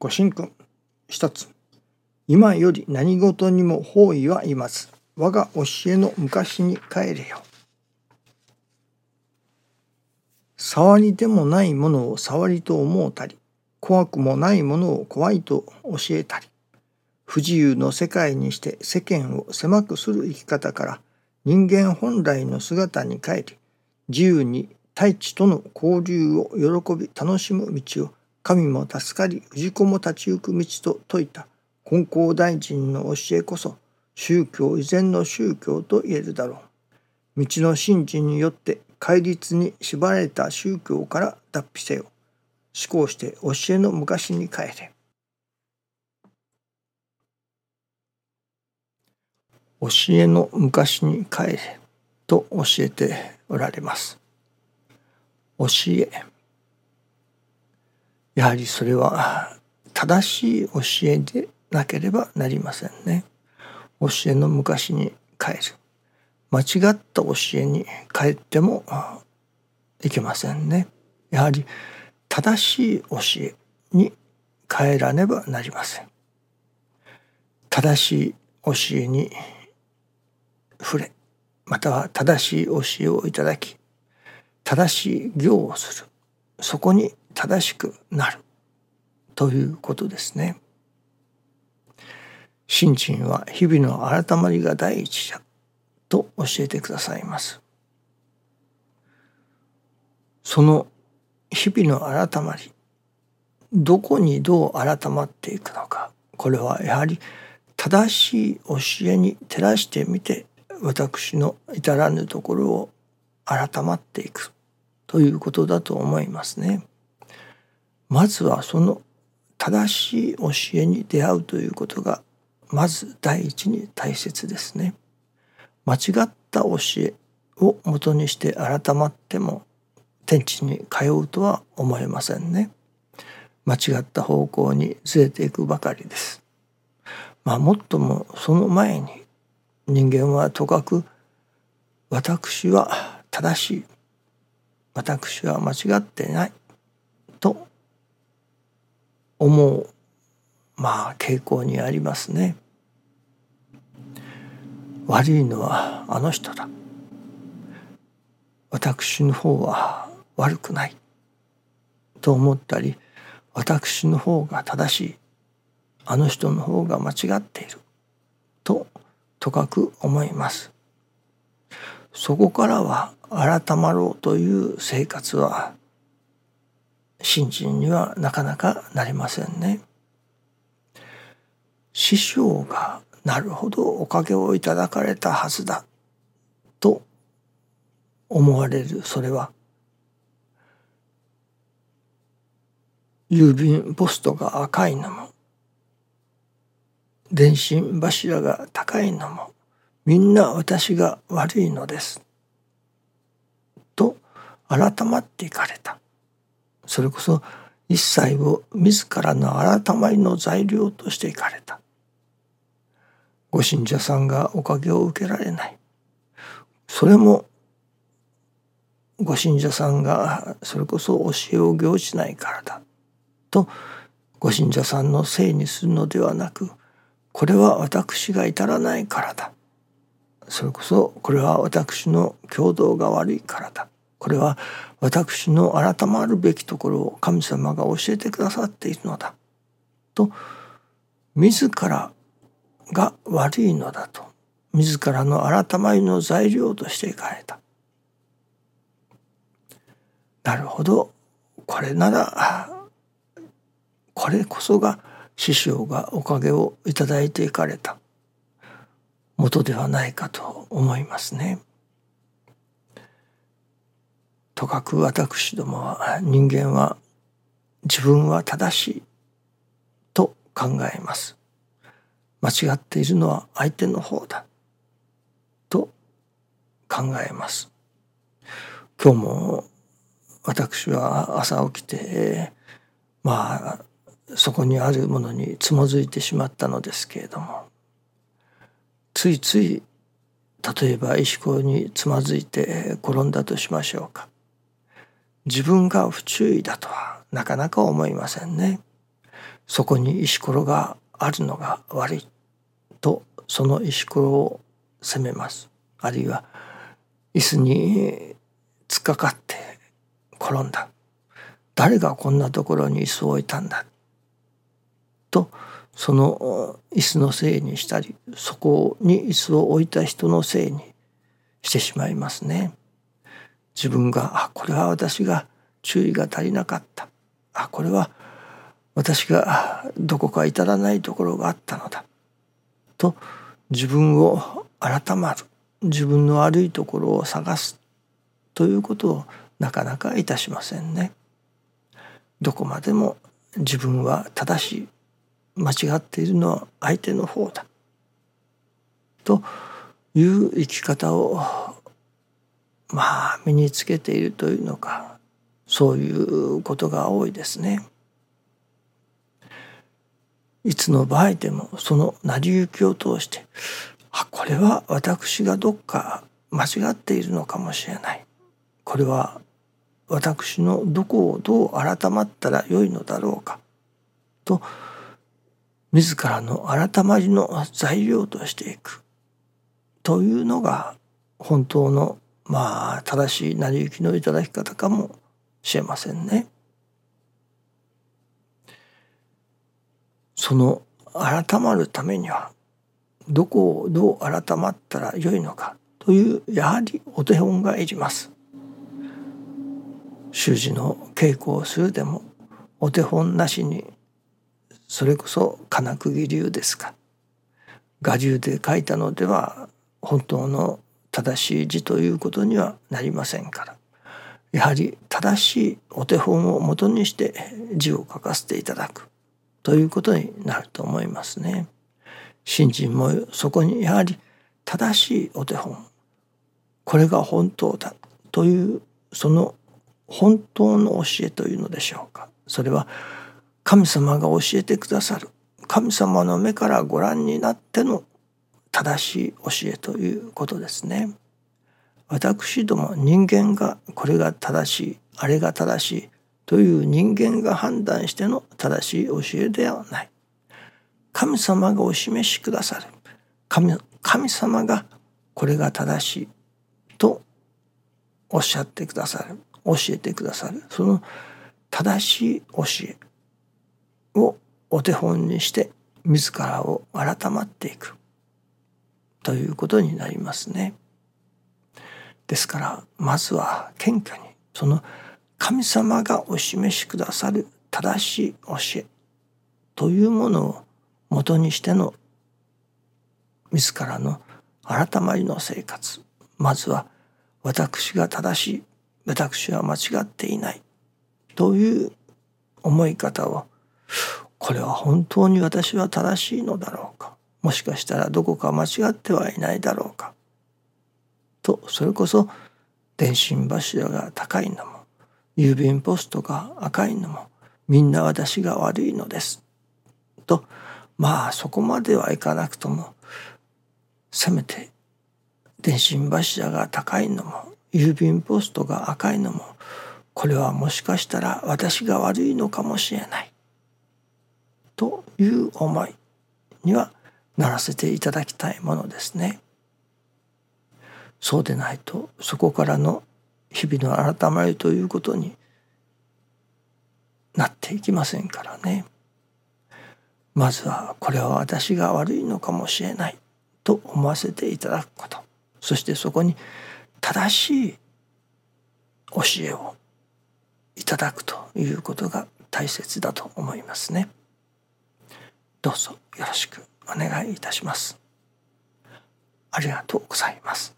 ご神君一つ。今より何事にも方位はいます。我が教えの昔に帰れよ。触りでもないものを触りと思うたり怖くもないものを怖いと教えたり不自由の世界にして世間を狭くする生き方から人間本来の姿に帰り自由に大地との交流を喜び楽しむ道を神も助かり氏子も立ち行く道と説いた金光大臣の教えこそ宗教以前の宗教と言えるだろう。道の神事によって戒律に縛られた宗教から脱皮せよ。思考して教えの昔に帰れ。教えの昔に帰れと教えておられます。教え。やはりそれは正しい教えでなければなりませんね。教えの昔に帰る。間違った教えに帰ってもいけませんね。やはり正しい教えに帰らねばなりません。正しい教えに触れ、または正しい教えをいただき、正しい行をする。そこに正しくなる。ということですね。心身は日々の改まりが第一じゃと教えてくださいます。その日々の改まりどこにどう改まっていくのかこれはやはり正しい教えに照らしてみて私の至らぬところを改まっていくということだと思いますね。まずはその正しい教えに出会うということがまず第一に大切ですね。間違った教えをもとにして改まっても天地に通うとは思えませんね。間違った方向にずれていくばかりです。まあもっともその前に人間はとかく私は正しい私は間違ってないと思うまあ傾向にありますね。悪いのはあの人だ。私の方は悪くない。と思ったり私の方が正しいあの人の方が間違っているととかく思います。そこからは改まろうという生活は信心にはなかなかなりませんね。師匠がなるほどおかげをいただかれたはずだと思われるそれは郵便ポストが赤いのも電信柱が高いのもみんな私が悪いのですと改まっていかれたそれこそ一切を自らの改まりの材料としていかれた。ご信者さんがおかげを受けられない。それもご信者さんがそれこそ教えを行しないからだ。とご信者さんのせいにするのではなくこれは私が至らないからだ。それこそこれは私の共同が悪いからだ。これは私の改まるべきところを神様が教えてくださっているのだと自らが悪いのだと自らの改まりの材料としていかれた。なるほどこれならこれこそが師匠がおかげをいただいていかれた元ではないかと思いますね。とかく私どもは人間は自分は正しいと考えます。間違っているのは相手の方だと考えます。今日も私は朝起きてまあそこにあるものにつまずいてしまったのですけれどもついつい例えば石ころにつまずいて転んだとしましょうか自分が不注意だとはなかなか思いませんね。そこに石ころがあるのが悪いとその石ころを責めますあるいは椅子に突っかかって転んだ誰がこんなところに椅子を置いたんだとその椅子のせいにしたりそこに椅子を置いた人のせいにしてしまいますね。自分があこれは私が注意が足りなかった。あこれは私がどこか至らないところがあったのだ。と自分を改まる。自分の悪いところを探す。ということをなかなかいたしませんね。どこまでも自分は正しい。間違っているのは相手の方だ。という生き方をまあ身につけているというのかそういうことが多いですね。いつの場合でもその成り行きを通してあこれは私がどっか間違っているのかもしれない。これは私のどこをどう改まったらよいのだろうか。と自らの改まりの材料としていく。というのが本当のまあ正しい成り行きのいただき方かもしれませんね。その改まるためにはどこをどう改まったらよいのかというやはりお手本がいります。習字の稽古をするでもお手本なしにそれこそ金釘流ですか画流で書いたのでは本当の正しい字ということにはなりませんから。やはり正しいお手本をもとにして字を書かせていただく。ということになると思いますね。信心もそこにやはり正しいお手本。これが本当だ。というその本当の教えというのでしょうか。それは神様が教えてくださる。神様の目からご覧になっての正しい教えということですね。私ども人間がこれが正しいあれが正しいという人間が判断しての正しい教えではない。神様がお示しくださる神神様がこれが正しいとおっしゃってくださる教えてくださるその正しい教えをお手本にして自らを改まっていくということになりますね。ですからまずは謙虚にその神様がお示しくださる正しい教えというものをもとにしての自らの改まりの生活。まずは私が正しい私は間違っていない。という思い方をこれは本当に私は正しいのだろうか。もしかしたらどこか間違ってはいないだろうか。とそれこそ電信柱が高いのも郵便ポストが赤いのもみんな私が悪いのです。とまあそこまではいかなくともせめて電信柱が高いのも郵便ポストが赤いのもこれはもしかしたら私が悪いのかもしれない。という思いにはならせていただきたいものですね。そうでないとそこからの日々の改まりということになっていきませんからね。まずはこれは私が悪いのかもしれないと思わせていただくことそしてそこに正しい教えをいただくということが大切だと思いますね。どうぞよろしくお願いいたします。ありがとうございます。